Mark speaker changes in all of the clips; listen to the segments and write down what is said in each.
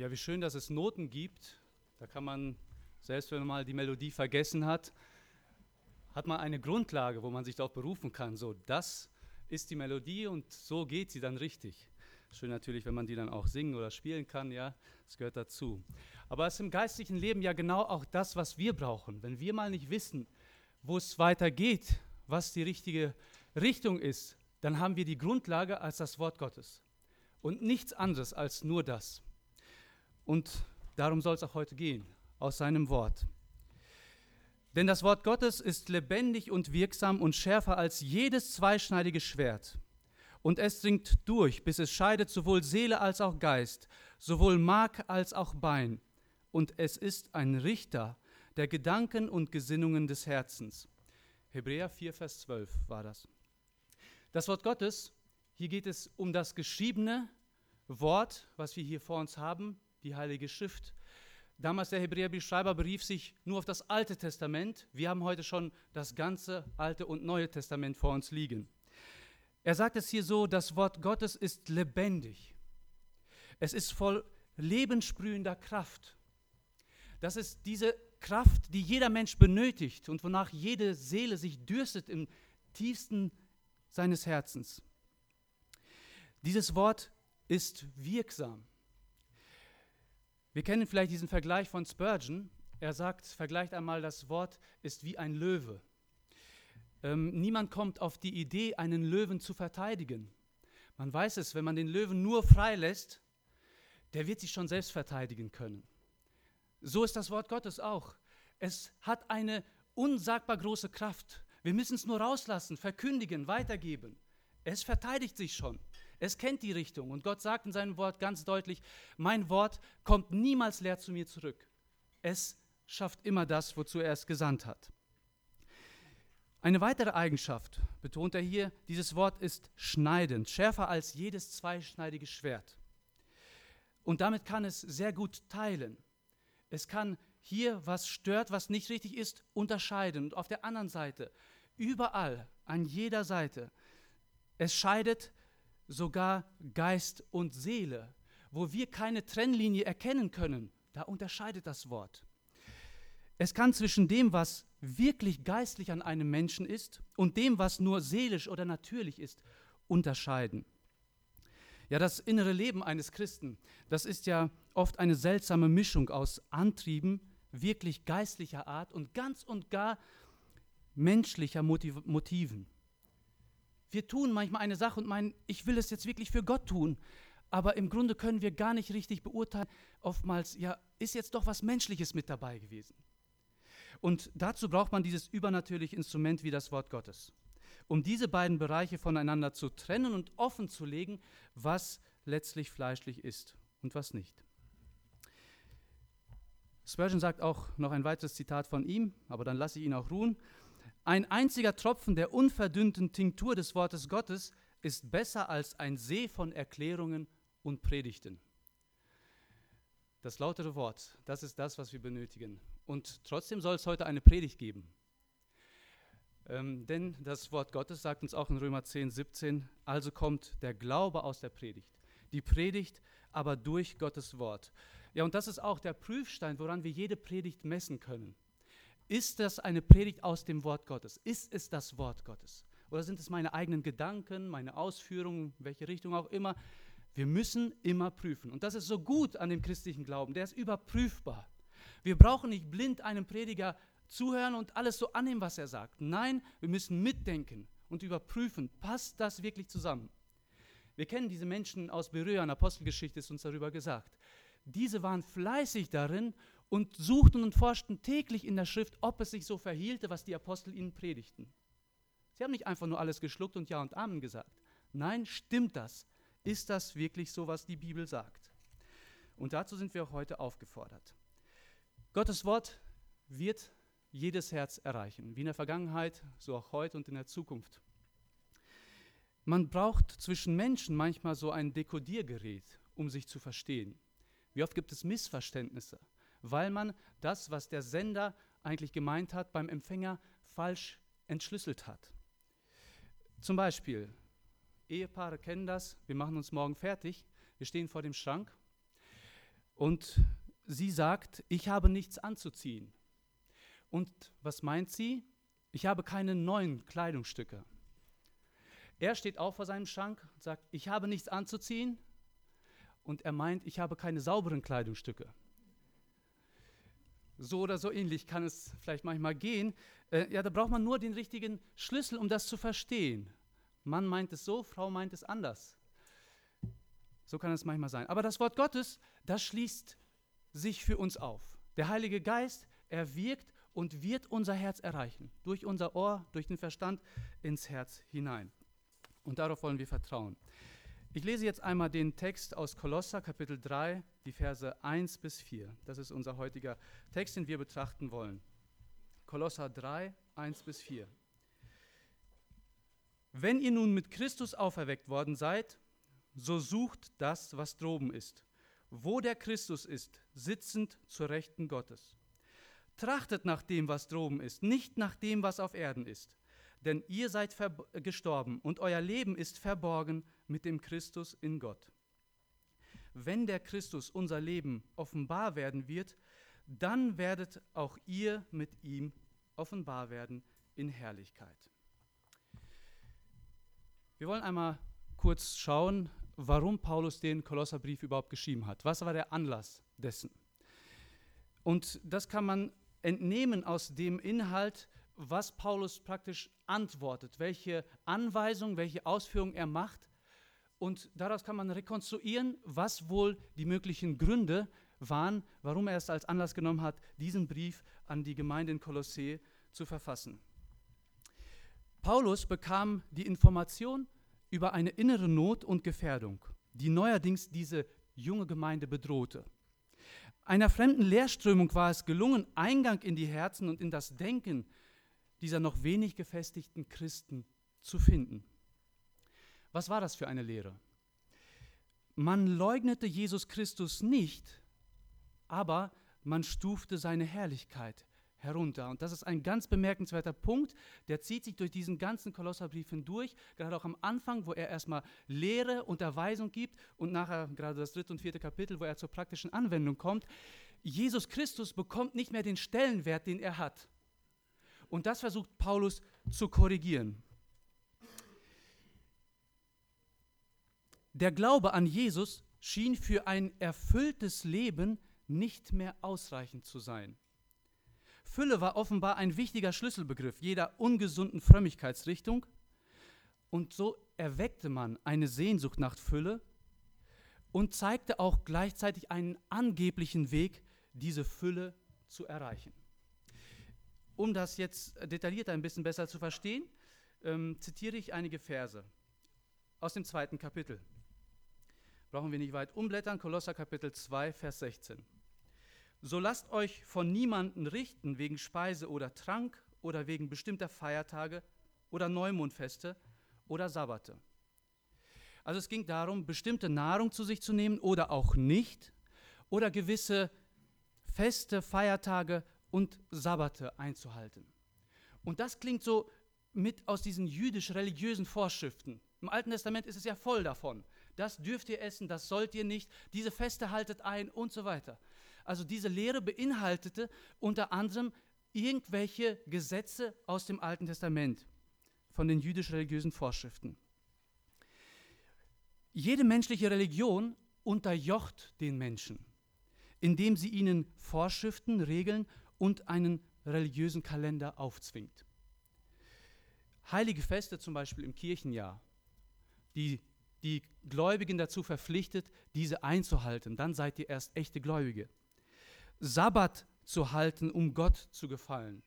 Speaker 1: Ja, wie schön, dass es Noten gibt. Da kann man, selbst wenn man mal die Melodie vergessen hat, hat man eine Grundlage, wo man sich darauf berufen kann. So, das ist die Melodie und so geht sie dann richtig. Schön natürlich, wenn man die dann auch singen oder spielen kann, ja, das gehört dazu. Aber es ist im geistlichen Leben ja genau auch das, was wir brauchen. Wenn wir mal nicht wissen, wo es weitergeht, was die richtige Richtung ist, dann haben wir die Grundlage als das Wort Gottes. Und nichts anderes als nur das. Und darum soll es auch heute gehen, aus seinem Wort. Denn das Wort Gottes ist lebendig und wirksam und schärfer als jedes zweischneidige Schwert. Und es dringt durch, bis es scheidet sowohl Seele als auch Geist, sowohl Mark als auch Bein. Und es ist ein Richter der Gedanken und Gesinnungen des Herzens. Hebräer 4, Vers 12 war das. Das Wort Gottes, hier geht es um das geschriebene Wort, was wir hier vor uns haben, die Heilige Schrift. Damals der Hebräerbriefschreiber berief sich nur auf das Alte Testament. Wir haben heute schon das ganze Alte und Neue Testament vor uns liegen. Er sagt es hier so, das Wort Gottes ist lebendig. Es ist voll lebenssprühender Kraft. Das ist diese Kraft, die jeder Mensch benötigt und wonach jede Seele sich dürstet im tiefsten seines Herzens. Dieses Wort ist wirksam. Wir kennen vielleicht diesen Vergleich von Spurgeon. Er sagt, vergleicht einmal, das Wort ist wie ein Löwe. Ähm, niemand kommt auf die Idee, einen Löwen zu verteidigen. Man weiß es, wenn man den Löwen nur freilässt, der wird sich schon selbst verteidigen können. So ist das Wort Gottes auch. Es hat eine unsagbar große Kraft. Wir müssen es nur rauslassen, verkündigen, weitergeben. Es verteidigt sich schon. Es kennt die Richtung. Und Gott sagt in seinem Wort ganz deutlich, mein Wort kommt niemals leer zu mir zurück. Es schafft immer das, wozu er es gesandt hat. Eine weitere Eigenschaft betont er hier, dieses Wort ist schneidend, schärfer als jedes zweischneidige Schwert. Und damit kann es sehr gut teilen. Es kann hier, was stört, was nicht richtig ist, unterscheiden. Und auf der anderen Seite, überall, an jeder Seite, es scheidet sogar Geist und Seele. Wo wir keine Trennlinie erkennen können, da unterscheidet das Wort. Es kann zwischen dem, was wirklich geistlich an einem Menschen ist, und dem, was nur seelisch oder natürlich ist, unterscheiden. Ja, das innere Leben eines Christen, das ist ja oft eine seltsame Mischung aus Antrieben, wirklich geistlicher Art und ganz und gar menschlicher Motiv Motiven. Wir tun manchmal eine Sache und meinen, ich will es jetzt wirklich für Gott tun, aber im Grunde können wir gar nicht richtig beurteilen, oftmals, ja, ist jetzt doch was Menschliches mit dabei gewesen. Und dazu braucht man dieses übernatürliche Instrument wie das Wort Gottes, um diese beiden Bereiche voneinander zu trennen und offen zu legen, was letztlich fleischlich ist und was nicht. Spurgeon sagt auch noch ein weiteres Zitat von ihm, aber dann lasse ich ihn auch ruhen. Ein einziger Tropfen der unverdünnten Tinktur des Wortes Gottes ist besser als ein See von Erklärungen und Predigten. Das lautere Wort, das ist das, was wir benötigen. Und trotzdem soll es heute eine Predigt geben. Ähm, denn das Wort Gottes sagt uns auch in Römer 10, 17, also kommt der Glaube aus der Predigt. Die Predigt aber durch Gottes Wort. Ja, und das ist auch der Prüfstein, woran wir jede Predigt messen können. Ist das eine Predigt aus dem Wort Gottes? Ist es das Wort Gottes? Oder sind es meine eigenen Gedanken, meine Ausführungen, welche Richtung auch immer? Wir müssen immer prüfen. Und das ist so gut an dem christlichen Glauben. Der ist überprüfbar. Wir brauchen nicht blind einem Prediger zuhören und alles so annehmen, was er sagt. Nein, wir müssen mitdenken und überprüfen, passt das wirklich zusammen? Wir kennen diese Menschen aus Berührer, in Apostelgeschichte ist uns darüber gesagt. Diese waren fleißig darin und suchten und forschten täglich in der Schrift, ob es sich so verhielte, was die Apostel ihnen predigten. Sie haben nicht einfach nur alles geschluckt und Ja und Amen gesagt. Nein, stimmt das? Ist das wirklich so, was die Bibel sagt? Und dazu sind wir auch heute aufgefordert. Gottes Wort wird jedes Herz erreichen, wie in der Vergangenheit, so auch heute und in der Zukunft. Man braucht zwischen Menschen manchmal so ein Dekodiergerät, um sich zu verstehen. Wie oft gibt es Missverständnisse, weil man das, was der Sender eigentlich gemeint hat, beim Empfänger falsch entschlüsselt hat. Zum Beispiel, Ehepaare kennen das, wir machen uns morgen fertig, wir stehen vor dem Schrank Und sie sagt, ich habe nichts anzuziehen. Und was meint sie? Ich habe keine neuen Kleidungsstücke. Er steht auch vor seinem Schrank und sagt, ich habe nichts anzuziehen. Und er meint, ich habe keine sauberen Kleidungsstücke. So oder so ähnlich kann es vielleicht manchmal gehen. Äh, ja, da braucht man nur den richtigen Schlüssel, um das zu verstehen. Mann meint es so, Frau meint es anders. So kann es manchmal sein. Aber das Wort Gottes, das schließt sich für uns auf. Der Heilige Geist, er wirkt und wird unser Herz erreichen. Durch unser Ohr, durch den Verstand ins Herz hinein. Und darauf wollen wir vertrauen. Ich lese jetzt einmal den Text aus Kolosser Kapitel 3, die Verse 1 bis 4. Das ist unser heutiger Text, den wir betrachten wollen. Kolosser 3, 1 bis 4. Wenn ihr nun mit Christus auferweckt worden seid, so sucht das, was droben ist, wo der Christus ist, sitzend zur Rechten Gottes. Trachtet nach dem, was droben ist, nicht nach dem, was auf Erden ist. Denn ihr seid gestorben und euer Leben ist verborgen mit dem Christus in Gott. Wenn der Christus unser Leben offenbar werden wird, dann werdet auch ihr mit ihm offenbar werden in Herrlichkeit. Wir wollen einmal kurz schauen, warum Paulus den Kolosserbrief überhaupt geschrieben hat. Was war der Anlass dessen? Und das kann man entnehmen aus dem Inhalt, was Paulus praktisch antwortet, welche Anweisungen, welche Ausführungen er macht. Und daraus kann man rekonstruieren, was wohl die möglichen Gründe waren, warum er es als Anlass genommen hat, diesen Brief an die Gemeinde in Kolossee zu verfassen. Paulus bekam die Information über eine innere Not und Gefährdung, die neuerdings diese junge Gemeinde bedrohte. Einer fremden Lehrströmung war es gelungen, Eingang in die Herzen und in das Denken dieser noch wenig gefestigten Christen zu finden. Was war das für eine Lehre? Man leugnete Jesus Christus nicht, aber man stufte seine Herrlichkeit herunter. Und das ist ein ganz bemerkenswerter Punkt, der zieht sich durch diesen ganzen Kolosserbrief hindurch, gerade auch am Anfang, wo er erstmal Lehre, Unterweisung gibt und nachher gerade das dritte und vierte Kapitel, wo er zur praktischen Anwendung kommt. Jesus Christus bekommt nicht mehr den Stellenwert, den er hat. Und das versucht Paulus zu korrigieren. Der Glaube an Jesus schien für ein erfülltes Leben nicht mehr ausreichend zu sein. Fülle war offenbar ein wichtiger Schlüsselbegriff jeder ungesunden Frömmigkeitsrichtung. Und so erweckte man eine Sehnsucht nach Fülle und zeigte auch gleichzeitig einen angeblichen Weg, diese Fülle zu erreichen. Um das jetzt detaillierter ein bisschen besser zu verstehen, ähm, zitiere ich einige Verse aus dem zweiten Kapitel. Brauchen wir nicht weit umblättern, Kolosser Kapitel 2, Vers 16. So lasst euch von niemanden richten wegen Speise oder Trank oder wegen bestimmter Feiertage oder Neumondfeste oder Sabbate. Also es ging darum, bestimmte Nahrung zu sich zu nehmen oder auch nicht oder gewisse Feste, Feiertage und Sabbate einzuhalten. Und das klingt so mit aus diesen jüdisch-religiösen Vorschriften. Im Alten Testament ist es ja voll davon. Das dürft ihr essen, das sollt ihr nicht, diese Feste haltet ein und so weiter. Also diese Lehre beinhaltete unter anderem irgendwelche Gesetze aus dem Alten Testament, von den jüdisch-religiösen Vorschriften. Jede menschliche Religion unterjocht den Menschen, indem sie ihnen Vorschriften, Regeln und einen religiösen Kalender aufzwingt. Heilige Feste zum Beispiel im Kirchenjahr, die die Gläubigen dazu verpflichtet, diese einzuhalten. Dann seid ihr erst echte Gläubige. Sabbat zu halten, um Gott zu gefallen.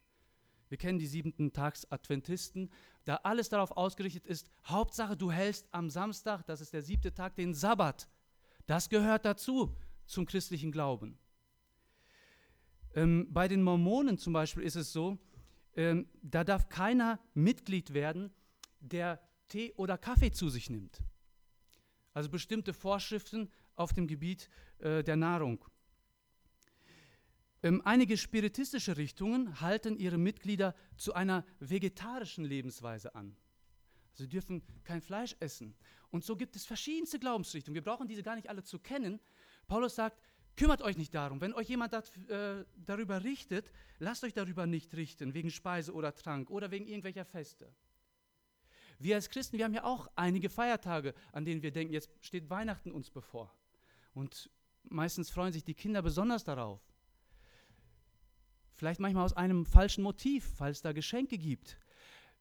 Speaker 1: Wir kennen die siebenten Tags Adventisten, da alles darauf ausgerichtet ist, Hauptsache du hältst am Samstag, das ist der siebte Tag, den Sabbat. Das gehört dazu, zum christlichen Glauben. Ähm, bei den Mormonen zum Beispiel ist es so, ähm, da darf keiner Mitglied werden, der Tee oder Kaffee zu sich nimmt. Also bestimmte Vorschriften auf dem Gebiet äh, der Nahrung. Ähm, einige spiritistische Richtungen halten ihre Mitglieder zu einer vegetarischen Lebensweise an. Sie dürfen kein Fleisch essen. Und so gibt es verschiedenste Glaubensrichtungen. Wir brauchen diese gar nicht alle zu kennen. Paulus sagt, Kümmert euch nicht darum. Wenn euch jemand dat, äh, darüber richtet, lasst euch darüber nicht richten, wegen Speise oder Trank oder wegen irgendwelcher Feste. Wir als Christen, wir haben ja auch einige Feiertage, an denen wir denken, jetzt steht Weihnachten uns bevor. Und meistens freuen sich die Kinder besonders darauf. Vielleicht manchmal aus einem falschen Motiv, weil es da Geschenke gibt.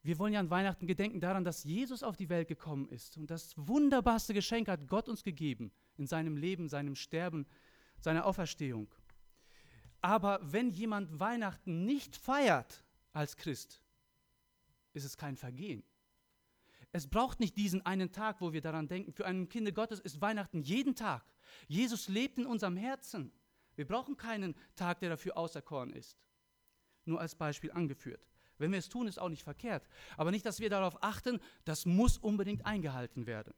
Speaker 1: Wir wollen ja an Weihnachten gedenken daran, dass Jesus auf die Welt gekommen ist. Und das wunderbarste Geschenk hat Gott uns gegeben in seinem Leben, seinem Sterben, seiner Auferstehung. Aber wenn jemand Weihnachten nicht feiert als Christ, ist es kein Vergehen. Es braucht nicht diesen einen Tag, wo wir daran denken. Für einen Kind Gottes ist Weihnachten jeden Tag. Jesus lebt in unserem Herzen. Wir brauchen keinen Tag, der dafür auserkoren ist. Nur als Beispiel angeführt. Wenn wir es tun, ist auch nicht verkehrt. Aber nicht, dass wir darauf achten, das muss unbedingt eingehalten werden.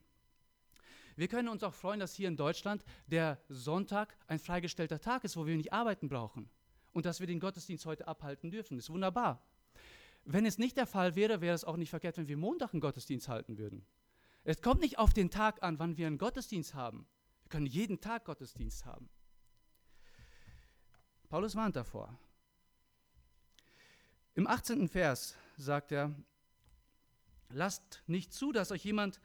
Speaker 1: Wir können uns auch freuen, dass hier in Deutschland der Sonntag ein freigestellter Tag ist, wo wir nicht arbeiten brauchen. Und dass wir den Gottesdienst heute abhalten dürfen. Ist wunderbar. Wenn es nicht der Fall wäre, wäre es auch nicht verkehrt, wenn wir Montag einen Gottesdienst halten würden. Es kommt nicht auf den Tag an, wann wir einen Gottesdienst haben. Wir können jeden Tag Gottesdienst haben. Paulus warnt davor. Im 18. Vers sagt er, lasst nicht zu, dass euch jemand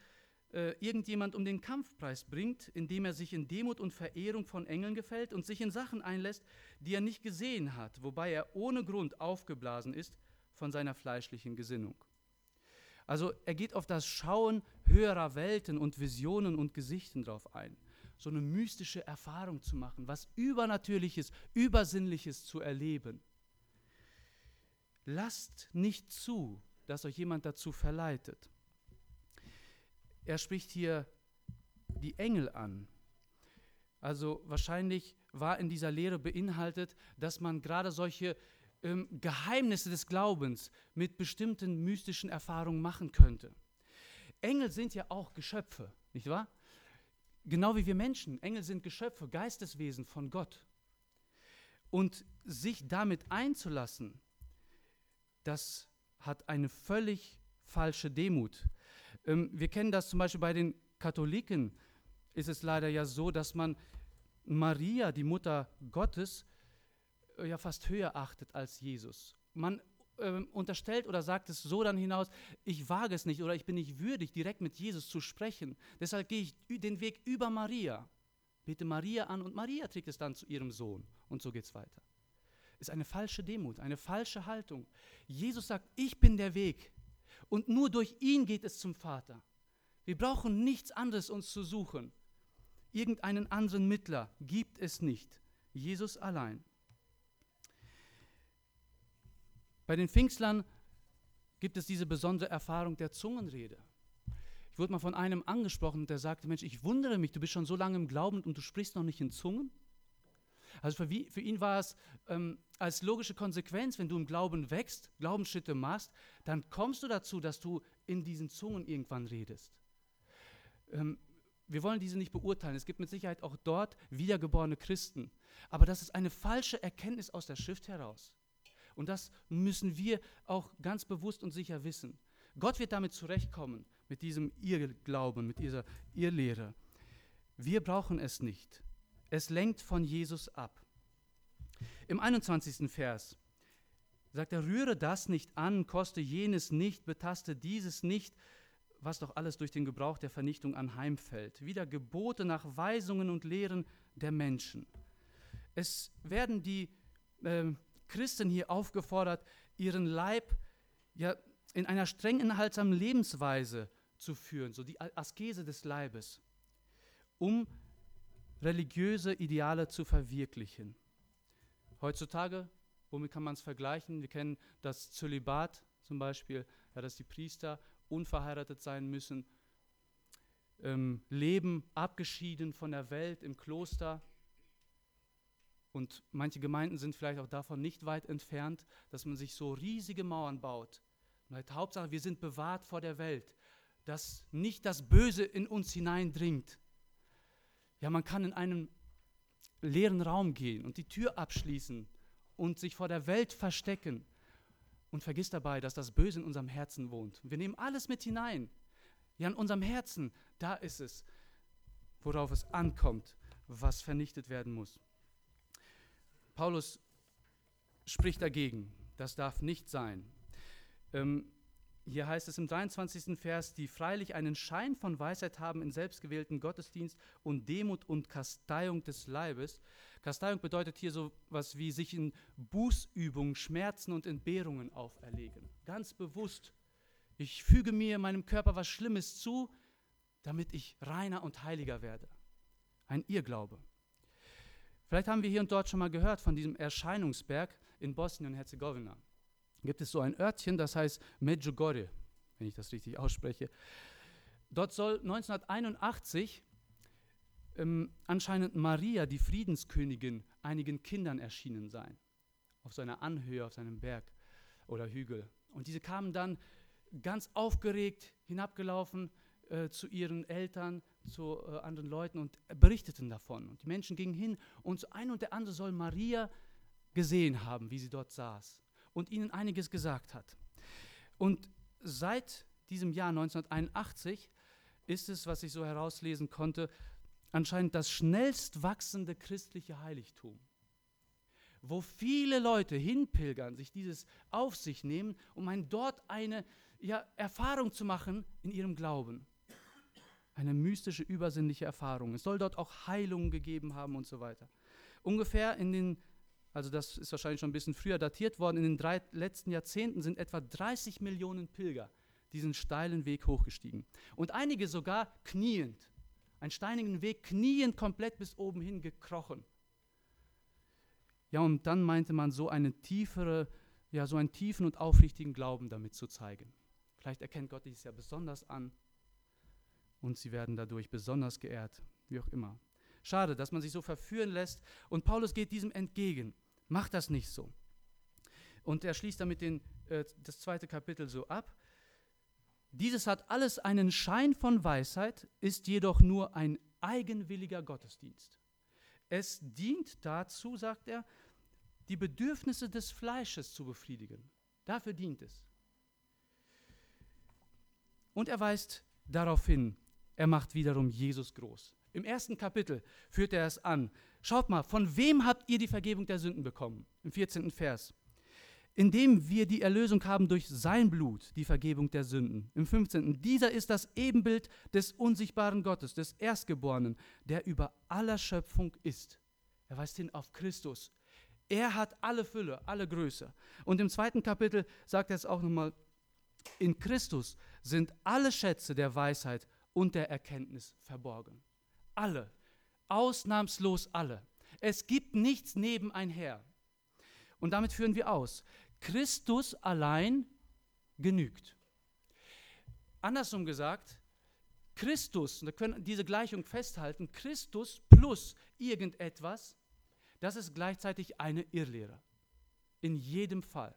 Speaker 1: äh, irgendjemand um den Kampfpreis bringt, indem er sich in Demut und Verehrung von Engeln gefällt und sich in Sachen einlässt, die er nicht gesehen hat, wobei er ohne Grund aufgeblasen ist von seiner fleischlichen Gesinnung. Also er geht auf das Schauen höherer Welten und Visionen und Gesichten drauf ein. So eine mystische Erfahrung zu machen, was Übernatürliches, Übersinnliches zu erleben. Lasst nicht zu, dass euch jemand dazu verleitet er spricht hier die Engel an. Also wahrscheinlich war in dieser Lehre beinhaltet, dass man gerade solche ähm, Geheimnisse des Glaubens mit bestimmten mystischen Erfahrungen machen könnte. Engel sind ja auch Geschöpfe, nicht wahr? Genau wie wir Menschen. Engel sind Geschöpfe, Geisteswesen von Gott. Und sich damit einzulassen, das hat eine völlig falsche Demut. Ähm, wir kennen das zum Beispiel bei den Katholiken, ist es leider ja so, dass man Maria, die Mutter Gottes, äh, ja fast höher achtet als Jesus. Man äh, unterstellt oder sagt es so dann hinaus, ich wage es nicht oder ich bin nicht würdig, direkt mit Jesus zu sprechen. Deshalb gehe ich den Weg über Maria, bete Maria an und Maria trägt es dann zu ihrem Sohn. Und so geht es weiter. Ist eine falsche Demut, eine falsche Haltung. Jesus sagt, ich bin der Weg, und nur durch ihn geht es zum Vater. Wir brauchen nichts anderes uns zu suchen. Irgendeinen anderen Mittler gibt es nicht. Jesus allein. Bei den Pfingstlern gibt es diese besondere Erfahrung der Zungenrede. Ich wurde mal von einem angesprochen, der sagte, Mensch, ich wundere mich, du bist schon so lange im Glauben und du sprichst noch nicht in Zungen. Also für, wie, für ihn war es ähm, als logische Konsequenz, wenn du im Glauben wächst, Glaubensschritte machst, dann kommst du dazu, dass du in diesen Zungen irgendwann redest. Ähm, wir wollen diese nicht beurteilen. Es gibt mit Sicherheit auch dort wiedergeborene Christen. Aber das ist eine falsche Erkenntnis aus der Schrift heraus. Und das müssen wir auch ganz bewusst und sicher wissen. Gott wird damit zurechtkommen, mit diesem Irrglauben, mit dieser Irrlehre. Wir brauchen es nicht. Es lenkt von Jesus ab. Im 21. Vers sagt er, rühre das nicht an, koste jenes nicht, betaste dieses nicht, was doch alles durch den Gebrauch der Vernichtung anheimfällt. Wieder Gebote nach Weisungen und Lehren der Menschen. Es werden die äh, Christen hier aufgefordert, ihren Leib ja, in einer streng enthaltsamen Lebensweise zu führen, so die Askese des Leibes, um religiöse Ideale zu verwirklichen. Heutzutage, womit kann man es vergleichen? Wir kennen das Zölibat zum Beispiel, ja, dass die Priester unverheiratet sein müssen, ähm, leben abgeschieden von der Welt im Kloster. Und manche Gemeinden sind vielleicht auch davon nicht weit entfernt, dass man sich so riesige Mauern baut. Und Hauptsache, wir sind bewahrt vor der Welt, dass nicht das Böse in uns hineindringt. Ja, man kann in einen leeren Raum gehen und die Tür abschließen und sich vor der Welt verstecken und vergisst dabei, dass das Böse in unserem Herzen wohnt. Wir nehmen alles mit hinein. Ja, in unserem Herzen, da ist es, worauf es ankommt, was vernichtet werden muss. Paulus spricht dagegen. Das darf nicht sein. Ähm, hier heißt es im 23. Vers, die freilich einen Schein von Weisheit haben in selbstgewählten Gottesdienst und Demut und Kasteiung des Leibes. Kasteiung bedeutet hier so was wie sich in Bußübungen, Schmerzen und Entbehrungen auferlegen. Ganz bewusst. Ich füge mir meinem Körper was Schlimmes zu, damit ich reiner und heiliger werde. Ein Irrglaube. Vielleicht haben wir hier und dort schon mal gehört von diesem Erscheinungsberg in Bosnien und Herzegowina gibt es so ein Örtchen, das heißt Medjugorje, wenn ich das richtig ausspreche. Dort soll 1981 ähm, anscheinend Maria, die Friedenskönigin, einigen Kindern erschienen sein. Auf seiner Anhöhe, auf seinem Berg oder Hügel. Und diese kamen dann ganz aufgeregt hinabgelaufen äh, zu ihren Eltern, zu äh, anderen Leuten und berichteten davon. Und die Menschen gingen hin und so ein und der andere soll Maria gesehen haben, wie sie dort saß und ihnen einiges gesagt hat. Und seit diesem Jahr 1981 ist es, was ich so herauslesen konnte, anscheinend das schnellst wachsende christliche Heiligtum, wo viele Leute hinpilgern, sich dieses auf sich nehmen, um ein, dort eine ja, Erfahrung zu machen in ihrem Glauben. Eine mystische, übersinnliche Erfahrung. Es soll dort auch Heilungen gegeben haben und so weiter. Ungefähr in den also das ist wahrscheinlich schon ein bisschen früher datiert worden, in den drei letzten Jahrzehnten sind etwa 30 Millionen Pilger diesen steilen Weg hochgestiegen. Und einige sogar kniend, einen steinigen Weg kniend komplett bis oben hin gekrochen. Ja, und dann meinte man so eine tiefere, ja, so einen tiefen und aufrichtigen Glauben damit zu zeigen. Vielleicht erkennt Gott dies ja besonders an und sie werden dadurch besonders geehrt, wie auch immer. Schade, dass man sich so verführen lässt. Und Paulus geht diesem entgegen. Macht das nicht so. Und er schließt damit den, äh, das zweite Kapitel so ab. Dieses hat alles einen Schein von Weisheit, ist jedoch nur ein eigenwilliger Gottesdienst. Es dient dazu, sagt er, die Bedürfnisse des Fleisches zu befriedigen. Dafür dient es. Und er weist darauf hin, er macht wiederum Jesus groß. Im ersten Kapitel führt er es an. Schaut mal, von wem habt ihr die Vergebung der Sünden bekommen? Im 14. Vers. Indem wir die Erlösung haben durch sein Blut, die Vergebung der Sünden. Im 15. Dieser ist das Ebenbild des unsichtbaren Gottes, des Erstgeborenen, der über aller Schöpfung ist. Er weist hin auf Christus. Er hat alle Fülle, alle Größe. Und im zweiten Kapitel sagt er es auch nochmal, in Christus sind alle Schätze der Weisheit und der Erkenntnis verborgen. Alle, ausnahmslos alle. Es gibt nichts nebeneinher. Und damit führen wir aus, Christus allein genügt. Andersrum gesagt, Christus, wir können diese Gleichung festhalten, Christus plus irgendetwas, das ist gleichzeitig eine Irrlehre. In jedem Fall.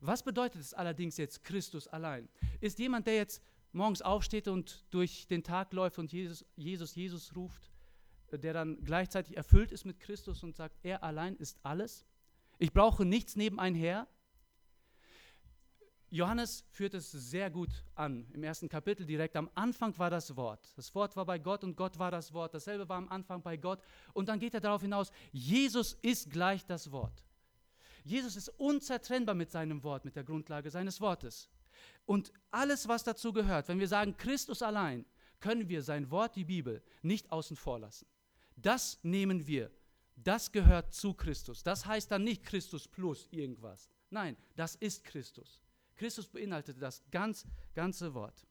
Speaker 1: Was bedeutet es allerdings jetzt Christus allein? Ist jemand, der jetzt morgens aufsteht und durch den Tag läuft und Jesus, Jesus, Jesus ruft, äh, der dann gleichzeitig erfüllt ist mit Christus und sagt, er allein ist alles. Ich brauche nichts nebeneinher. Johannes führt es sehr gut an im ersten Kapitel direkt. Am Anfang war das Wort. Das Wort war bei Gott und Gott war das Wort. Dasselbe war am Anfang bei Gott. Und dann geht er darauf hinaus, Jesus ist gleich das Wort. Jesus ist unzertrennbar mit seinem Wort, mit der Grundlage seines Wortes. Und alles, was dazu gehört, wenn wir sagen Christus allein, können wir sein Wort, die Bibel, nicht außen vor lassen. Das nehmen wir. Das gehört zu Christus. Das heißt dann nicht Christus plus irgendwas. Nein, das ist Christus. Christus beinhaltet das ganz, ganze Wort.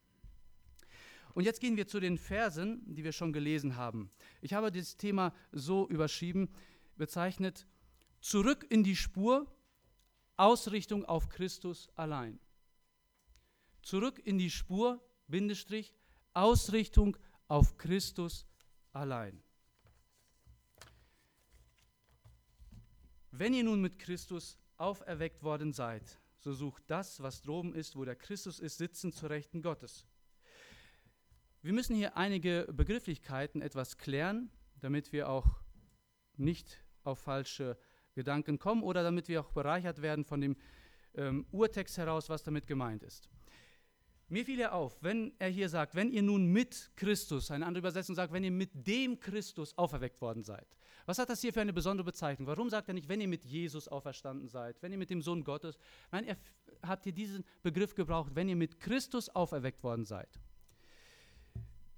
Speaker 1: Und jetzt gehen wir zu den Versen, die wir schon gelesen haben. Ich habe dieses Thema so überschrieben, bezeichnet, zurück in die Spur, Ausrichtung auf Christus allein zurück in die Spur, Bindestrich, Ausrichtung auf Christus allein. Wenn ihr nun mit Christus auferweckt worden seid, so sucht das, was droben ist, wo der Christus ist, sitzen zur Rechten Gottes. Wir müssen hier einige Begrifflichkeiten etwas klären, damit wir auch nicht auf falsche Gedanken kommen oder damit wir auch bereichert werden von dem ähm, Urtext heraus, was damit gemeint ist. Mir fiel ja auf, wenn er hier sagt, wenn ihr nun mit Christus, eine andere Übersetzung sagt, wenn ihr mit dem Christus auferweckt worden seid. Was hat das hier für eine besondere Bezeichnung? Warum sagt er nicht, wenn ihr mit Jesus auferstanden seid, wenn ihr mit dem Sohn Gottes? Nein, er hat hier diesen Begriff gebraucht, wenn ihr mit Christus auferweckt worden seid.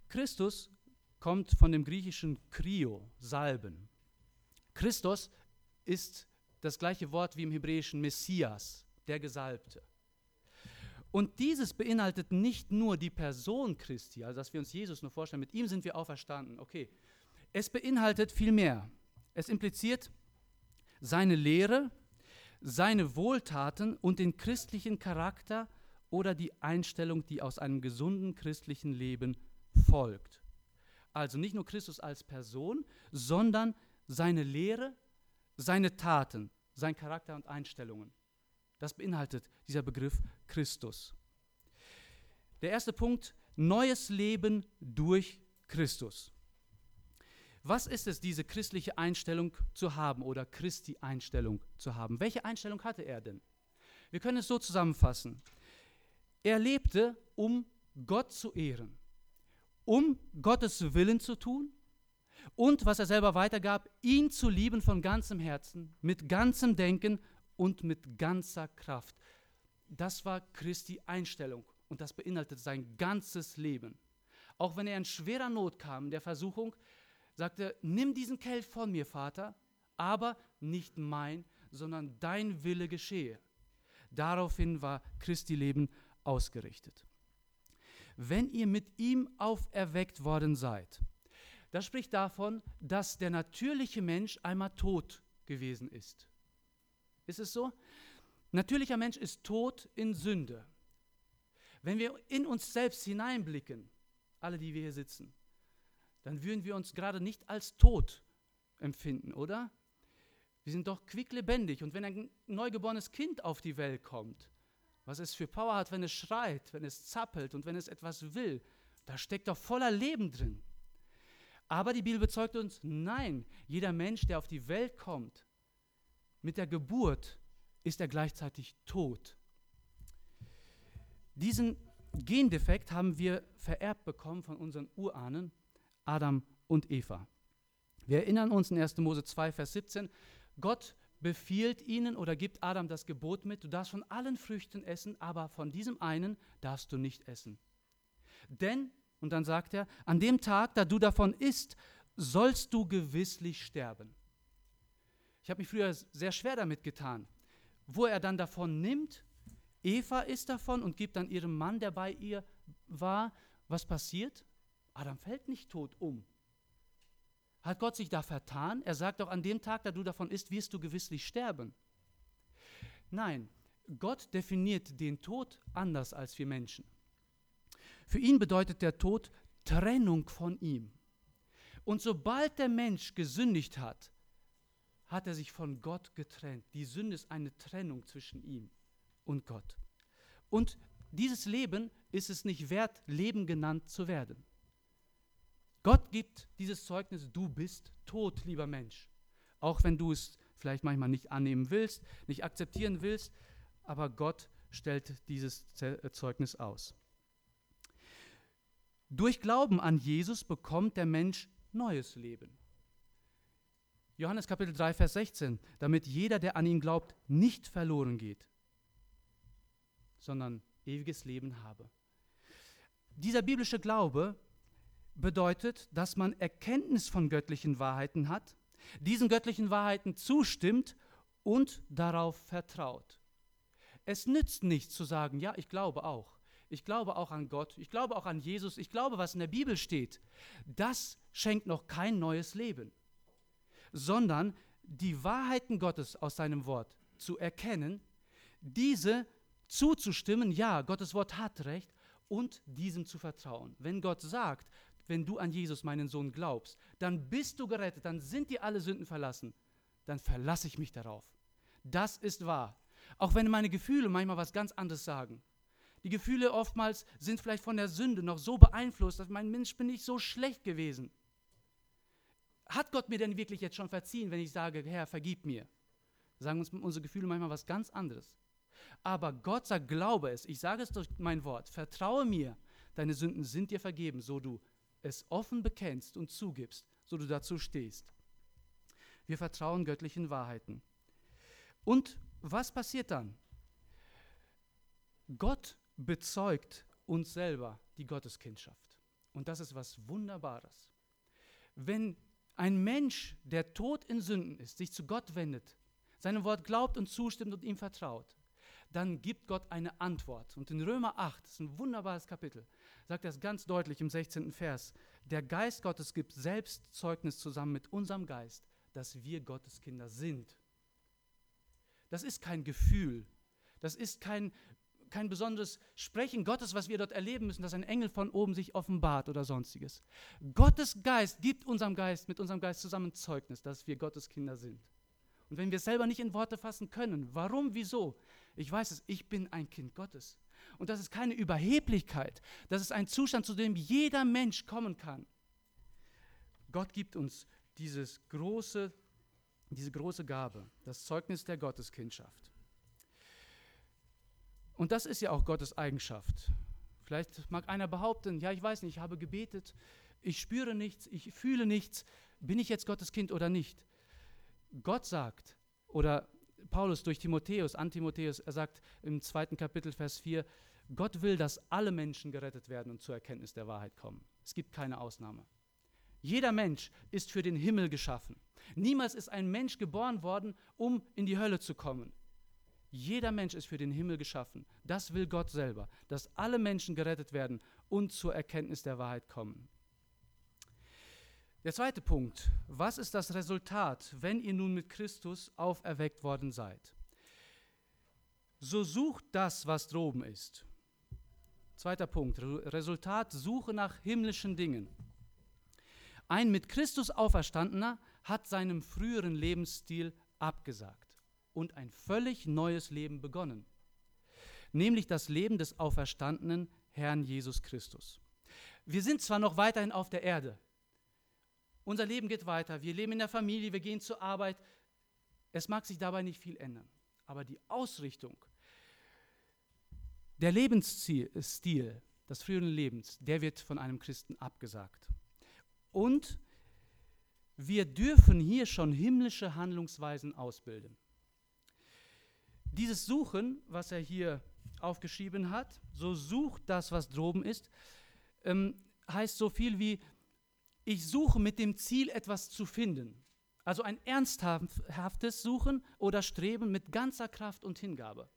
Speaker 1: Christus kommt von dem griechischen Krio, Salben. Christus ist das gleiche Wort wie im hebräischen Messias, der Gesalbte. Und dieses beinhaltet nicht nur die Person Christi, also dass wir uns Jesus nur vorstellen, mit ihm sind wir auferstanden, okay. Es beinhaltet viel mehr. Es impliziert seine Lehre, seine Wohltaten und den christlichen Charakter oder die Einstellung, die aus einem gesunden christlichen Leben folgt. Also nicht nur Christus als Person, sondern seine Lehre, seine Taten, sein Charakter und Einstellungen. Das beinhaltet dieser Begriff Christus. Der erste Punkt, neues Leben durch Christus. Was ist es, diese christliche Einstellung zu haben oder Christi-Einstellung zu haben? Welche Einstellung hatte er denn? Wir können es so zusammenfassen. Er lebte, um Gott zu ehren, um Gottes Willen zu tun und, was er selber weitergab, ihn zu lieben von ganzem Herzen, mit ganzem Denken und mit ganzer Kraft. Das war Christi Einstellung und das beinhaltet sein ganzes Leben. Auch wenn er in schwerer Not kam, der Versuchung, sagte, er, nimm diesen Kelch von mir, Vater, aber nicht mein, sondern dein Wille geschehe. Daraufhin war Christi Leben ausgerichtet. Wenn ihr mit ihm auferweckt worden seid, das spricht davon, dass der natürliche Mensch einmal tot gewesen ist. Ist es so? Natürlicher Mensch ist tot in Sünde. Wenn wir in uns selbst hineinblicken, alle, die wir hier sitzen, dann würden wir uns gerade nicht als tot empfinden, oder? Wir sind doch quicklebendig. Und wenn ein neugeborenes Kind auf die Welt kommt, was es für Power hat, wenn es schreit, wenn es zappelt und wenn es etwas will, da steckt doch voller Leben drin. Aber die Bibel bezeugt uns, nein, jeder Mensch, der auf die Welt kommt, mit der Geburt ist er gleichzeitig tot. Diesen Gendefekt haben wir vererbt bekommen von unseren Urahnen Adam und Eva. Wir erinnern uns in 1. Mose 2, Vers 17, Gott befiehlt ihnen oder gibt Adam das Gebot mit, du darfst von allen Früchten essen, aber von diesem einen darfst du nicht essen. Denn, und dann sagt er, an dem Tag, da du davon isst, sollst du gewisslich sterben. Ich habe mich früher sehr schwer damit getan. Wo er dann davon nimmt, Eva isst davon und gibt dann ihrem Mann, der bei ihr war, was passiert? Adam fällt nicht tot um. Hat Gott sich da vertan? Er sagt doch, an dem Tag, da du davon isst, wirst du gewisslich sterben. Nein, Gott definiert den Tod anders als wir Menschen. Für ihn bedeutet der Tod Trennung von ihm. Und sobald der Mensch gesündigt hat, hat er sich von Gott getrennt. Die Sünde ist eine Trennung zwischen ihm und Gott. Und dieses Leben ist es nicht wert, Leben genannt zu werden. Gott gibt dieses Zeugnis, du bist tot, lieber Mensch. Auch wenn du es vielleicht manchmal nicht annehmen willst, nicht akzeptieren willst, aber Gott stellt dieses äh, Zeugnis aus. Durch Glauben an Jesus bekommt der Mensch neues Leben. Johannes Kapitel 3, Vers 16, damit jeder, der an ihn glaubt, nicht verloren geht, sondern ewiges Leben habe. Dieser biblische Glaube bedeutet, dass man Erkenntnis von göttlichen Wahrheiten hat, diesen göttlichen Wahrheiten zustimmt und darauf vertraut. Es nützt nichts zu sagen, ja, ich glaube auch. Ich glaube auch an Gott, ich glaube auch an Jesus, ich glaube, was in der Bibel steht. Das schenkt noch kein neues Leben sondern die Wahrheiten Gottes aus seinem Wort zu erkennen, diese zuzustimmen, ja, Gottes Wort hat recht, und diesem zu vertrauen. Wenn Gott sagt, wenn du an Jesus, meinen Sohn, glaubst, dann bist du gerettet, dann sind dir alle Sünden verlassen, dann verlasse ich mich darauf. Das ist wahr. Auch wenn meine Gefühle manchmal was ganz anderes sagen. Die Gefühle oftmals sind vielleicht von der Sünde noch so beeinflusst, dass mein Mensch bin ich so schlecht gewesen. Hat Gott mir denn wirklich jetzt schon verziehen, wenn ich sage, Herr, vergib mir? Sagen uns unsere Gefühle manchmal was ganz anderes. Aber Gott sagt, glaube es. Ich sage es durch mein Wort. Vertraue mir. Deine Sünden sind dir vergeben, so du es offen bekennst und zugibst, so du dazu stehst. Wir vertrauen göttlichen Wahrheiten. Und was passiert dann? Gott bezeugt uns selber die Gotteskindschaft. Und das ist was Wunderbares. Wenn ein Mensch, der tot in Sünden ist, sich zu Gott wendet, seinem Wort glaubt und zustimmt und ihm vertraut, dann gibt Gott eine Antwort. Und in Römer 8, das ist ein wunderbares Kapitel, sagt er es ganz deutlich im 16. Vers, der Geist Gottes gibt selbst Zeugnis zusammen mit unserem Geist, dass wir Gottes Kinder sind. Das ist kein Gefühl, das ist kein, kein besonderes Sprechen Gottes, was wir dort erleben müssen, dass ein Engel von oben sich offenbart oder sonstiges. Gottes Geist gibt unserem Geist, mit unserem Geist zusammen Zeugnis, dass wir Gottes Kinder sind. Und wenn wir es selber nicht in Worte fassen können, warum, wieso? Ich weiß es, ich bin ein Kind Gottes. Und das ist keine Überheblichkeit. Das ist ein Zustand, zu dem jeder Mensch kommen kann. Gott gibt uns dieses große, diese große Gabe, das Zeugnis der Gotteskindschaft. Und das ist ja auch Gottes Eigenschaft. Vielleicht mag einer behaupten, ja, ich weiß nicht, ich habe gebetet, ich spüre nichts, ich fühle nichts, bin ich jetzt Gottes Kind oder nicht? Gott sagt, oder Paulus durch Timotheus, an Timotheus, er sagt im zweiten Kapitel, Vers 4, Gott will, dass alle Menschen gerettet werden und zur Erkenntnis der Wahrheit kommen. Es gibt keine Ausnahme. Jeder Mensch ist für den Himmel geschaffen. Niemals ist ein Mensch geboren worden, um in die Hölle zu kommen. Jeder Mensch ist für den Himmel geschaffen. Das will Gott selber, dass alle Menschen gerettet werden und zur Erkenntnis der Wahrheit kommen. Der zweite Punkt. Was ist das Resultat, wenn ihr nun mit Christus auferweckt worden seid? So sucht das, was droben ist. Zweiter Punkt. Resultat, Suche nach himmlischen Dingen. Ein mit Christus auferstandener hat seinem früheren Lebensstil abgesagt und ein völlig neues Leben begonnen, nämlich das Leben des auferstandenen Herrn Jesus Christus. Wir sind zwar noch weiterhin auf der Erde, unser Leben geht weiter. Wir leben in der Familie, wir gehen zur Arbeit. Es mag sich dabei nicht viel ändern. Aber die Ausrichtung, der Lebensstil des früheren Lebens, der wird von einem Christen abgesagt. Und wir dürfen hier schon himmlische Handlungsweisen ausbilden. Dieses Suchen, was er hier aufgeschrieben hat, so sucht das, was droben ist, ähm, heißt so viel wie, ich suche mit dem Ziel, etwas zu finden. Also ein ernsthaftes Suchen oder Streben mit ganzer Kraft und Hingabe.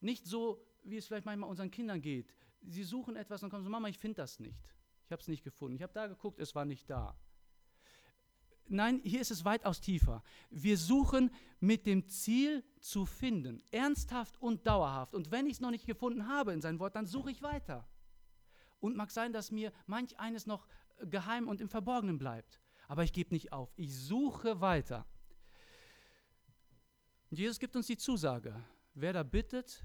Speaker 1: Nicht so, wie es vielleicht manchmal unseren Kindern geht. Sie suchen etwas und kommen so, Mama, ich finde das nicht. Ich habe es nicht gefunden. Ich habe da geguckt, es war nicht da. Nein, hier ist es weitaus tiefer. Wir suchen mit dem Ziel zu finden, ernsthaft und dauerhaft. Und wenn ich es noch nicht gefunden habe in sein Wort, dann suche ich weiter. Und mag sein, dass mir manch eines noch geheim und im Verborgenen bleibt. Aber ich gebe nicht auf. Ich suche weiter. Und Jesus gibt uns die Zusage. Wer da bittet,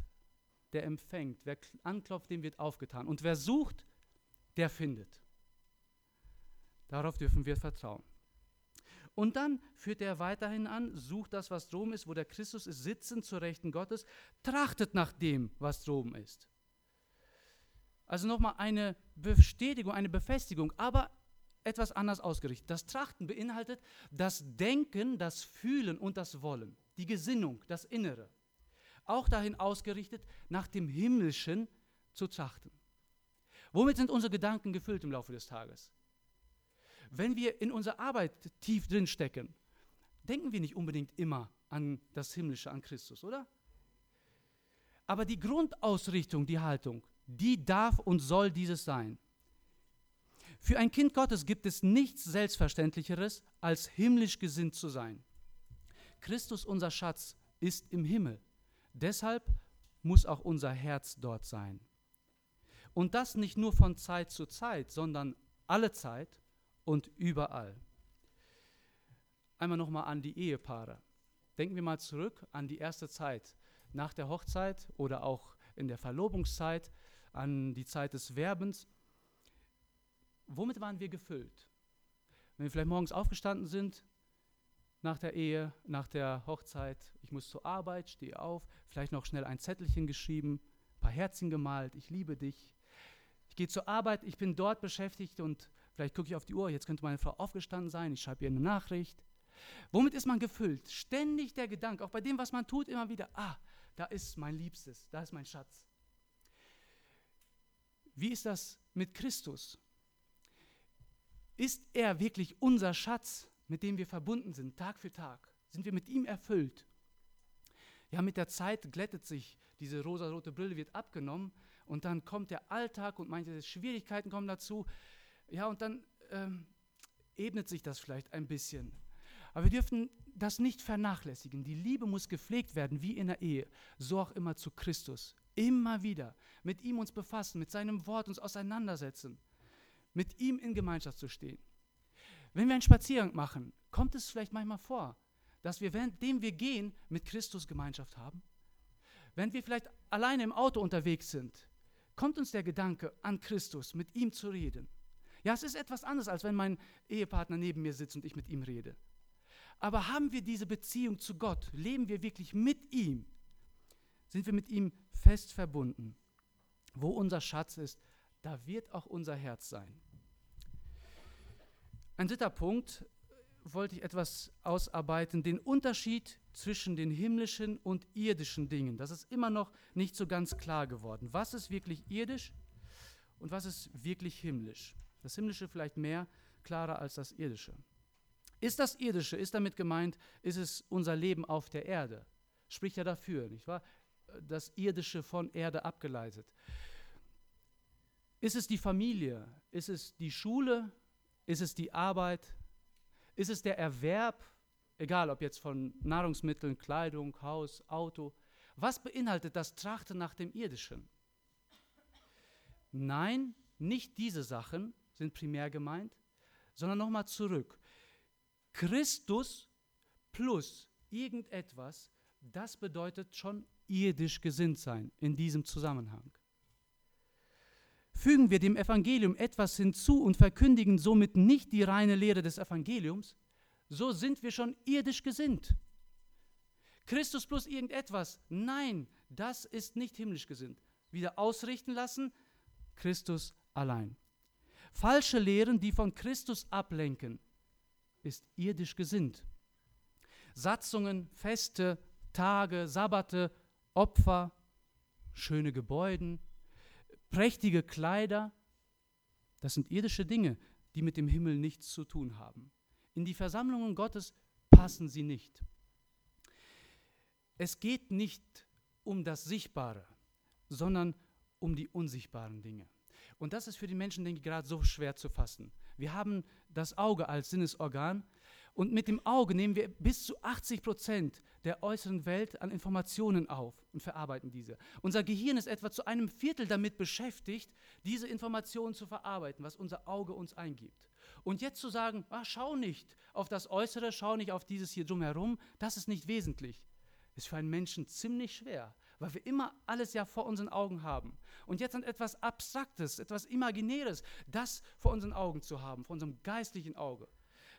Speaker 1: der empfängt. Wer anklopft, dem wird aufgetan. Und wer sucht, der findet. Darauf dürfen wir vertrauen. Und dann führt er weiterhin an, sucht das, was droben ist, wo der Christus ist, sitzen zur Rechten Gottes, trachtet nach dem, was droben ist. Also nochmal eine Bestätigung, eine Befestigung, aber etwas anders ausgerichtet. Das Trachten beinhaltet das Denken, das Fühlen und das Wollen, die Gesinnung, das Innere. Auch dahin ausgerichtet, nach dem Himmlischen zu trachten. Womit sind unsere Gedanken gefüllt im Laufe des Tages? Wenn wir in unserer Arbeit tief drin stecken, denken wir nicht unbedingt immer an das Himmlische, an Christus, oder? Aber die Grundausrichtung, die Haltung, die darf und soll dieses sein. Für ein Kind Gottes gibt es nichts Selbstverständlicheres, als himmlisch gesinnt zu sein. Christus, unser Schatz, ist im Himmel. Deshalb muss auch unser Herz dort sein. Und das nicht nur von Zeit zu Zeit, sondern alle Zeit und überall. Einmal nochmal an die Ehepaare. Denken wir mal zurück an die erste Zeit nach der Hochzeit oder auch in der Verlobungszeit an die Zeit des Werbens. Womit waren wir gefüllt? Wenn wir vielleicht morgens aufgestanden sind, nach der Ehe, nach der Hochzeit. Ich muss zur Arbeit, stehe auf, vielleicht noch schnell ein Zettelchen geschrieben, ein paar Herzen gemalt, ich liebe dich. Ich gehe zur Arbeit, ich bin dort beschäftigt und vielleicht gucke ich auf die Uhr, jetzt könnte meine Frau aufgestanden sein, ich schreibe ihr eine Nachricht. Womit ist man gefüllt? Ständig der Gedanke, auch bei dem, was man tut, immer wieder, ah, da ist mein Liebstes, da ist mein Schatz. Wie ist das mit Christus? Ist er wirklich unser Schatz, mit dem wir verbunden sind, Tag für Tag? Sind wir mit ihm erfüllt? Ja, mit der Zeit glättet sich diese rosarote Brille, wird abgenommen und dann kommt der Alltag und manche Schwierigkeiten kommen dazu. Ja, und dann ähm, ebnet sich das vielleicht ein bisschen. Aber wir dürfen das nicht vernachlässigen. Die Liebe muss gepflegt werden, wie in der Ehe, so auch immer zu Christus. Immer wieder mit ihm uns befassen, mit seinem Wort uns auseinandersetzen, mit ihm in Gemeinschaft zu stehen. Wenn wir einen Spaziergang machen, kommt es vielleicht manchmal vor, dass wir, währenddem wir gehen, mit Christus Gemeinschaft haben. Wenn wir vielleicht alleine im Auto unterwegs sind, kommt uns der Gedanke an Christus, mit ihm zu reden. Ja, es ist etwas anderes, als wenn mein Ehepartner neben mir sitzt und ich mit ihm rede. Aber haben wir diese Beziehung zu Gott? Leben wir wirklich mit ihm? Sind wir mit ihm fest verbunden? Wo unser Schatz ist, da wird auch unser Herz sein. Ein dritter Punkt wollte ich etwas ausarbeiten, den Unterschied zwischen den himmlischen und irdischen Dingen. Das ist immer noch nicht so ganz klar geworden. Was ist wirklich irdisch und was ist wirklich himmlisch? Das Himmlische vielleicht mehr klarer als das Irdische. Ist das Irdische, ist damit gemeint, ist es unser Leben auf der Erde? Spricht ja dafür, nicht wahr? Das Irdische von Erde abgeleitet. Ist es die Familie? Ist es die Schule? Ist es die Arbeit? Ist es der Erwerb? Egal, ob jetzt von Nahrungsmitteln, Kleidung, Haus, Auto. Was beinhaltet das Trachten nach dem Irdischen? Nein, nicht diese Sachen sind primär gemeint, sondern nochmal zurück. Christus plus irgendetwas, das bedeutet schon irdisch gesinnt sein in diesem Zusammenhang. Fügen wir dem Evangelium etwas hinzu und verkündigen somit nicht die reine Lehre des Evangeliums, so sind wir schon irdisch gesinnt. Christus plus irgendetwas, nein, das ist nicht himmlisch gesinnt. Wieder ausrichten lassen, Christus allein. Falsche Lehren, die von Christus ablenken, ist irdisch gesinnt. Satzungen, Feste, Tage, Sabbate, Opfer, schöne Gebäude, prächtige Kleider, das sind irdische Dinge, die mit dem Himmel nichts zu tun haben. In die Versammlungen Gottes passen sie nicht. Es geht nicht um das Sichtbare, sondern um die unsichtbaren Dinge. Und das ist für die Menschen, denke ich, gerade so schwer zu fassen. Wir haben das Auge als Sinnesorgan und mit dem Auge nehmen wir bis zu 80 Prozent der äußeren Welt an Informationen auf und verarbeiten diese. Unser Gehirn ist etwa zu einem Viertel damit beschäftigt, diese Informationen zu verarbeiten, was unser Auge uns eingibt. Und jetzt zu sagen, ah, schau nicht auf das Äußere, schau nicht auf dieses hier drumherum, das ist nicht wesentlich, ist für einen Menschen ziemlich schwer weil wir immer alles ja vor unseren Augen haben. Und jetzt an etwas Abstraktes, etwas Imaginäres, das vor unseren Augen zu haben, vor unserem geistlichen Auge,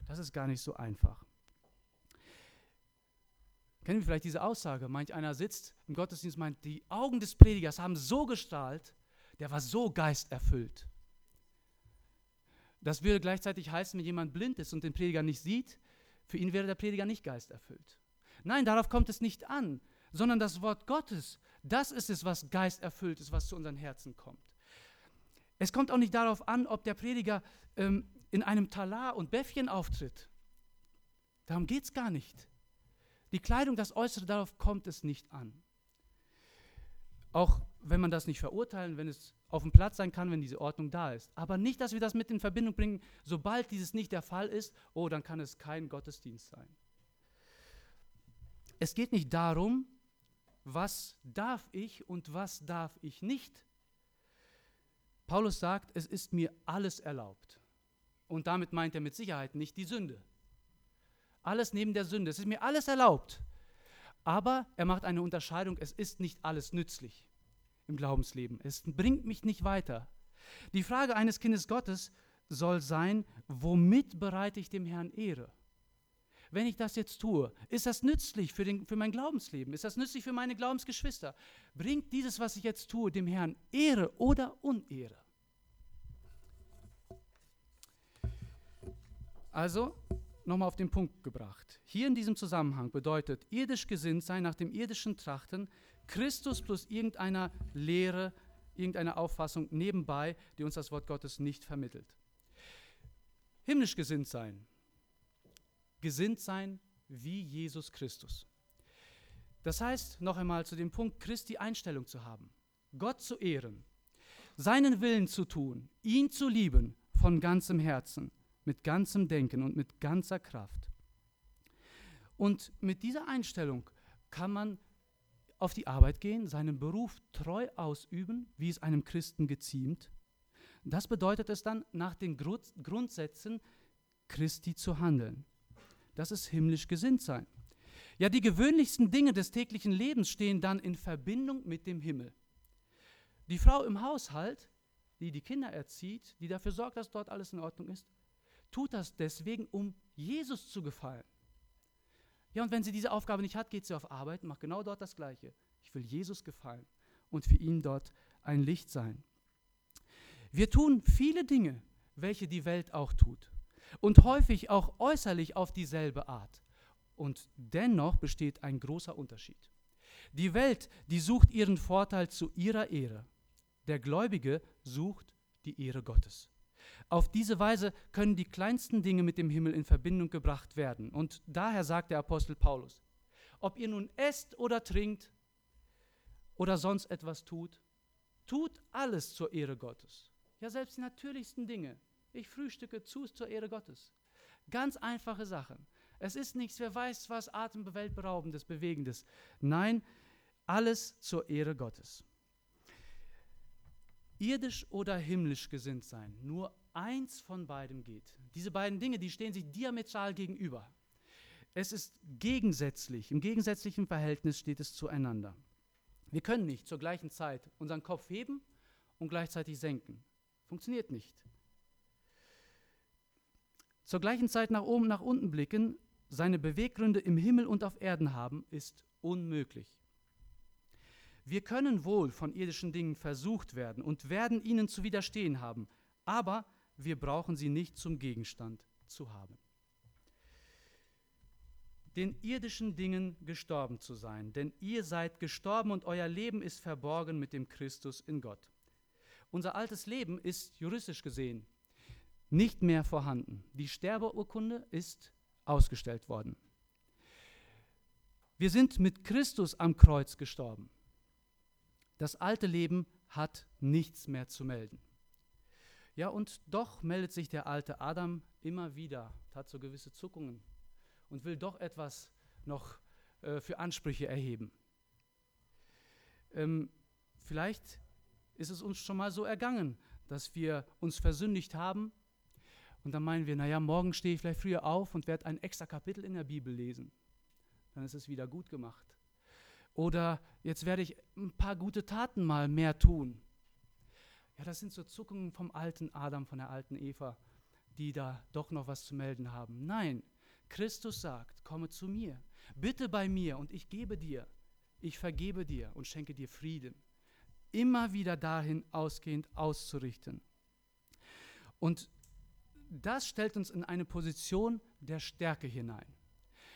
Speaker 1: das ist gar nicht so einfach. Kennen wir vielleicht diese Aussage? Manch einer sitzt im Gottesdienst, meint, die Augen des Predigers haben so gestrahlt, der war so geisterfüllt. Das würde gleichzeitig heißen, wenn jemand blind ist und den Prediger nicht sieht, für ihn wäre der Prediger nicht geisterfüllt. Nein, darauf kommt es nicht an, sondern das Wort Gottes, das ist es, was geisterfüllt ist, was zu unseren Herzen kommt. Es kommt auch nicht darauf an, ob der Prediger ähm, in einem Talar und Bäffchen auftritt. Darum geht es gar nicht. Die Kleidung, das Äußere, darauf kommt es nicht an. Auch wenn man das nicht verurteilen, wenn es auf dem Platz sein kann, wenn diese Ordnung da ist. Aber nicht, dass wir das mit in Verbindung bringen, sobald dieses nicht der Fall ist, oh, dann kann es kein Gottesdienst sein. Es geht nicht darum, was darf ich und was darf ich nicht. Paulus sagt, es ist mir alles erlaubt. Und damit meint er mit Sicherheit nicht die Sünde. Alles neben der Sünde. Es ist mir alles erlaubt. Aber er macht eine Unterscheidung, es ist nicht alles nützlich im Glaubensleben. Es bringt mich nicht weiter. Die Frage eines Kindes Gottes soll sein, womit bereite ich dem Herrn Ehre? Wenn ich das jetzt tue? Ist das nützlich für, den, für mein Glaubensleben? Ist das nützlich für meine Glaubensgeschwister? Bringt dieses, was ich jetzt tue, dem Herrn Ehre oder Unehre? Also, nochmal auf den Punkt gebracht. Hier in diesem Zusammenhang bedeutet irdisch gesinnt sein nach dem irdischen Trachten Christus plus irgendeiner Lehre, irgendeine Auffassung nebenbei, die uns das Wort Gottes nicht vermittelt. Himmlisch gesinnt sein. Gesinnt sein wie Jesus Christus. Das heißt, noch einmal zu dem Punkt, Christi Einstellung zu haben, Gott zu ehren, seinen Willen zu tun, ihn zu lieben von ganzem Herzen, mit ganzem Denken und mit ganzer Kraft. Und mit dieser Einstellung kann man auf die Arbeit gehen, seinen Beruf treu ausüben, wie es einem Christen geziemt. Das bedeutet es dann, nach den Grundsätzen Christi zu handeln. Das ist himmlisch gesinnt sein. Ja, die gewöhnlichsten Dinge des täglichen Lebens stehen dann in Verbindung mit dem Himmel. Die Frau im Haushalt, die die Kinder erzieht, die dafür sorgt, dass dort alles in Ordnung ist, tut das deswegen, um Jesus zu gefallen. Ja, und wenn sie diese Aufgabe nicht hat, geht sie auf Arbeit und macht genau dort das Gleiche. Ich will Jesus gefallen und für ihn dort ein Licht sein. Wir tun viele Dinge, welche die Welt auch tut und häufig auch äußerlich auf dieselbe Art. Und dennoch besteht ein großer Unterschied. Die Welt, die sucht ihren Vorteil zu ihrer Ehre. Der Gläubige sucht die Ehre Gottes. Auf diese Weise können die kleinsten Dinge mit dem Himmel in Verbindung gebracht werden. Und daher sagt der Apostel Paulus, ob ihr nun esst oder trinkt oder sonst etwas tut, tut alles zur Ehre Gottes. Ja, selbst die natürlichsten Dinge. Ich frühstücke zu zur Ehre Gottes. Ganz einfache Sachen. Es ist nichts, wer weiß was, atembeweltberaubendes, bewegendes. Nein, alles zur Ehre Gottes. Irdisch oder himmlisch gesinnt sein, nur eins von beidem geht. Diese beiden Dinge, die stehen sich diametral gegenüber. Es ist gegensätzlich, im gegensätzlichen Verhältnis steht es zueinander. Wir können nicht zur gleichen Zeit unseren Kopf heben und gleichzeitig senken. Funktioniert nicht. Zur gleichen Zeit nach oben, nach unten blicken, seine Beweggründe im Himmel und auf Erden haben, ist unmöglich. Wir können wohl von irdischen Dingen versucht werden und werden ihnen zu widerstehen haben, aber wir brauchen sie nicht zum Gegenstand zu haben. Den irdischen Dingen gestorben zu sein, denn ihr seid gestorben und euer Leben ist verborgen mit dem Christus in Gott. Unser altes Leben ist juristisch gesehen nicht mehr vorhanden. Die Sterbeurkunde ist ausgestellt worden. Wir sind mit Christus am Kreuz gestorben. Das alte Leben hat nichts mehr zu melden. Ja, und doch meldet sich der alte Adam immer wieder, hat so gewisse Zuckungen und will doch etwas noch äh, für Ansprüche erheben. Ähm, vielleicht ist es uns schon mal so ergangen, dass wir uns versündigt haben und dann meinen wir, naja, morgen stehe ich vielleicht früher auf und werde ein extra Kapitel in der Bibel lesen. Dann ist es wieder gut gemacht. Oder jetzt werde ich ein paar gute Taten mal mehr tun. Ja, das sind so Zuckungen vom alten Adam, von der alten Eva, die da doch noch was zu melden haben. Nein, Christus sagt, komme zu mir, bitte bei mir und ich gebe dir, ich vergebe dir und schenke dir Frieden. Immer wieder dahin ausgehend auszurichten. Und das stellt uns in eine Position der Stärke hinein.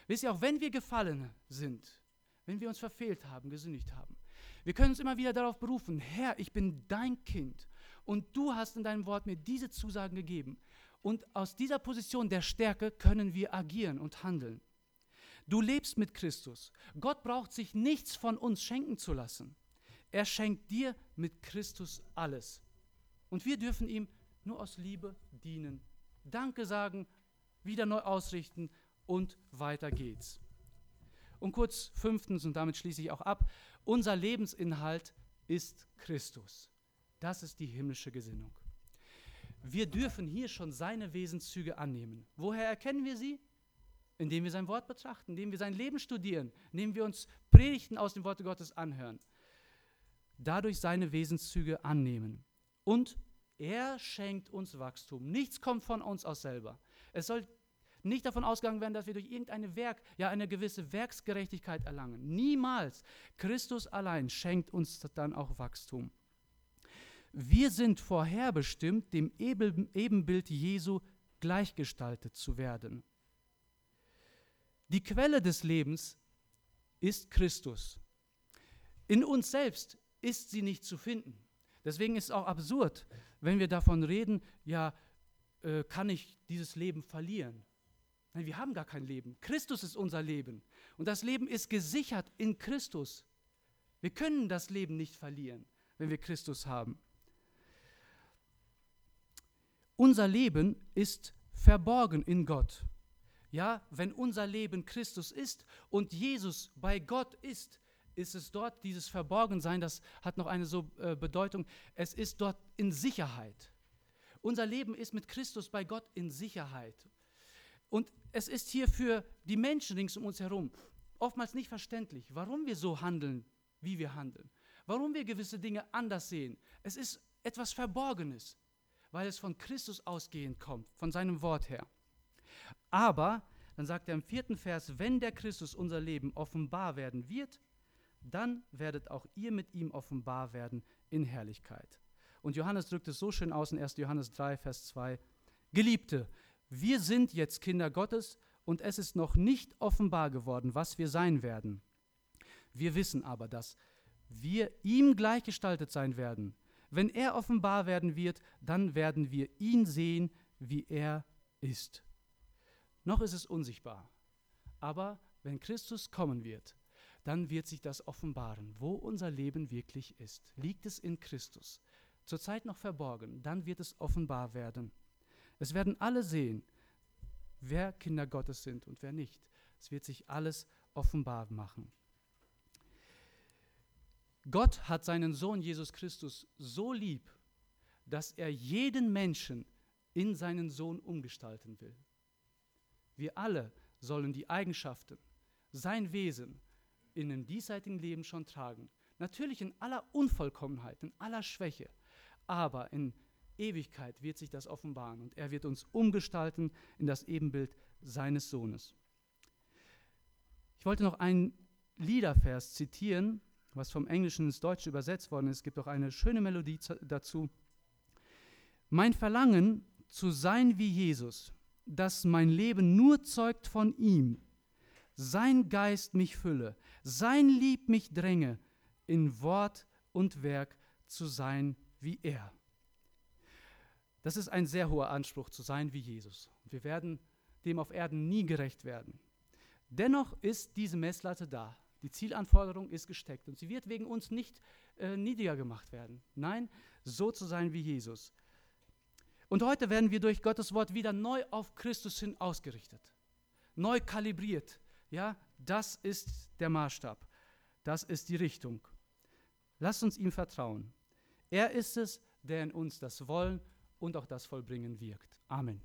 Speaker 1: Wisst ihr, auch wenn wir gefallen sind, wenn wir uns verfehlt haben, gesündigt haben, wir können uns immer wieder darauf berufen, Herr, ich bin dein Kind und du hast in deinem Wort mir diese Zusagen gegeben. Und aus dieser Position der Stärke können wir agieren und handeln. Du lebst mit Christus. Gott braucht sich nichts von uns schenken zu lassen. Er schenkt dir mit Christus alles. Und wir dürfen ihm nur aus Liebe dienen. Danke sagen, wieder neu ausrichten und weiter geht's. Und kurz fünftens, und damit schließe ich auch ab, unser Lebensinhalt ist Christus. Das ist die himmlische Gesinnung. Wir dürfen hier schon seine Wesenszüge annehmen. Woher erkennen wir sie? Indem wir sein Wort betrachten, indem wir sein Leben studieren, indem wir uns Predigten aus dem Worte Gottes anhören. Dadurch seine Wesenszüge annehmen. Und er schenkt uns Wachstum. Nichts kommt von uns aus selber. Es soll nicht davon ausgegangen werden, dass wir durch irgendeine Werk, ja eine gewisse Werksgerechtigkeit erlangen. Niemals. Christus allein schenkt uns dann auch Wachstum. Wir sind vorherbestimmt, dem Ebenbild Jesu gleichgestaltet zu werden. Die Quelle des Lebens ist Christus. In uns selbst ist sie nicht zu finden. Deswegen ist es auch absurd, wenn wir davon reden, ja, äh, kann ich dieses Leben verlieren? Nein, wir haben gar kein Leben. Christus ist unser Leben. Und das Leben ist gesichert in Christus. Wir können das Leben nicht verlieren, wenn wir Christus haben. Unser Leben ist verborgen in Gott. Ja, wenn unser Leben Christus ist und Jesus bei Gott ist, ist es dort dieses Verborgensein, das hat noch eine so äh, Bedeutung, es ist dort in Sicherheit. Unser Leben ist mit Christus bei Gott in Sicherheit. Und es ist hier für die Menschen rings um uns herum oftmals nicht verständlich, warum wir so handeln, wie wir handeln, warum wir gewisse Dinge anders sehen. Es ist etwas Verborgenes weil es von Christus ausgehend kommt, von seinem Wort her. Aber, dann sagt er im vierten Vers, wenn der Christus unser Leben offenbar werden wird, dann werdet auch ihr mit ihm offenbar werden in Herrlichkeit. Und Johannes drückt es so schön aus in 1. Johannes 3, Vers 2. Geliebte, wir sind jetzt Kinder Gottes und es ist noch nicht offenbar geworden, was wir sein werden. Wir wissen aber, dass wir ihm gleichgestaltet sein werden, wenn er offenbar werden wird, dann werden wir ihn sehen, wie er ist. Noch ist es unsichtbar. Aber wenn Christus kommen wird, dann wird sich das offenbaren, wo unser Leben wirklich ist. Liegt es in Christus? Zurzeit noch verborgen, dann wird es offenbar werden. Es werden alle sehen, wer Kinder Gottes sind und wer nicht. Es wird sich alles offenbar machen. Gott hat seinen Sohn Jesus Christus so lieb, dass er jeden Menschen in seinen Sohn umgestalten will. Wir alle sollen die Eigenschaften, sein Wesen in dem diesseitigen Leben schon tragen. Natürlich in aller Unvollkommenheit, in aller Schwäche, aber in Ewigkeit wird sich das offenbaren und er wird uns umgestalten in das Ebenbild seines Sohnes. Ich wollte noch einen Liedervers zitieren, was vom Englischen ins Deutsche übersetzt worden ist. Es gibt auch eine schöne Melodie dazu. Mein Verlangen zu sein wie Jesus, dass mein Leben nur zeugt von ihm, sein Geist mich fülle, sein Lieb mich dränge, in Wort und Werk zu sein wie er. Das ist ein sehr hoher Anspruch, zu sein wie Jesus. Wir werden dem auf Erden nie gerecht werden. Dennoch ist diese Messlatte da. Die Zielanforderung ist gesteckt und sie wird wegen uns nicht äh, niedriger gemacht werden. Nein, so zu sein wie Jesus. Und heute werden wir durch Gottes Wort wieder neu auf Christus hin ausgerichtet, neu kalibriert. Ja, das ist der Maßstab, das ist die Richtung. Lasst uns ihm vertrauen. Er ist es, der in uns das Wollen und auch das Vollbringen wirkt. Amen.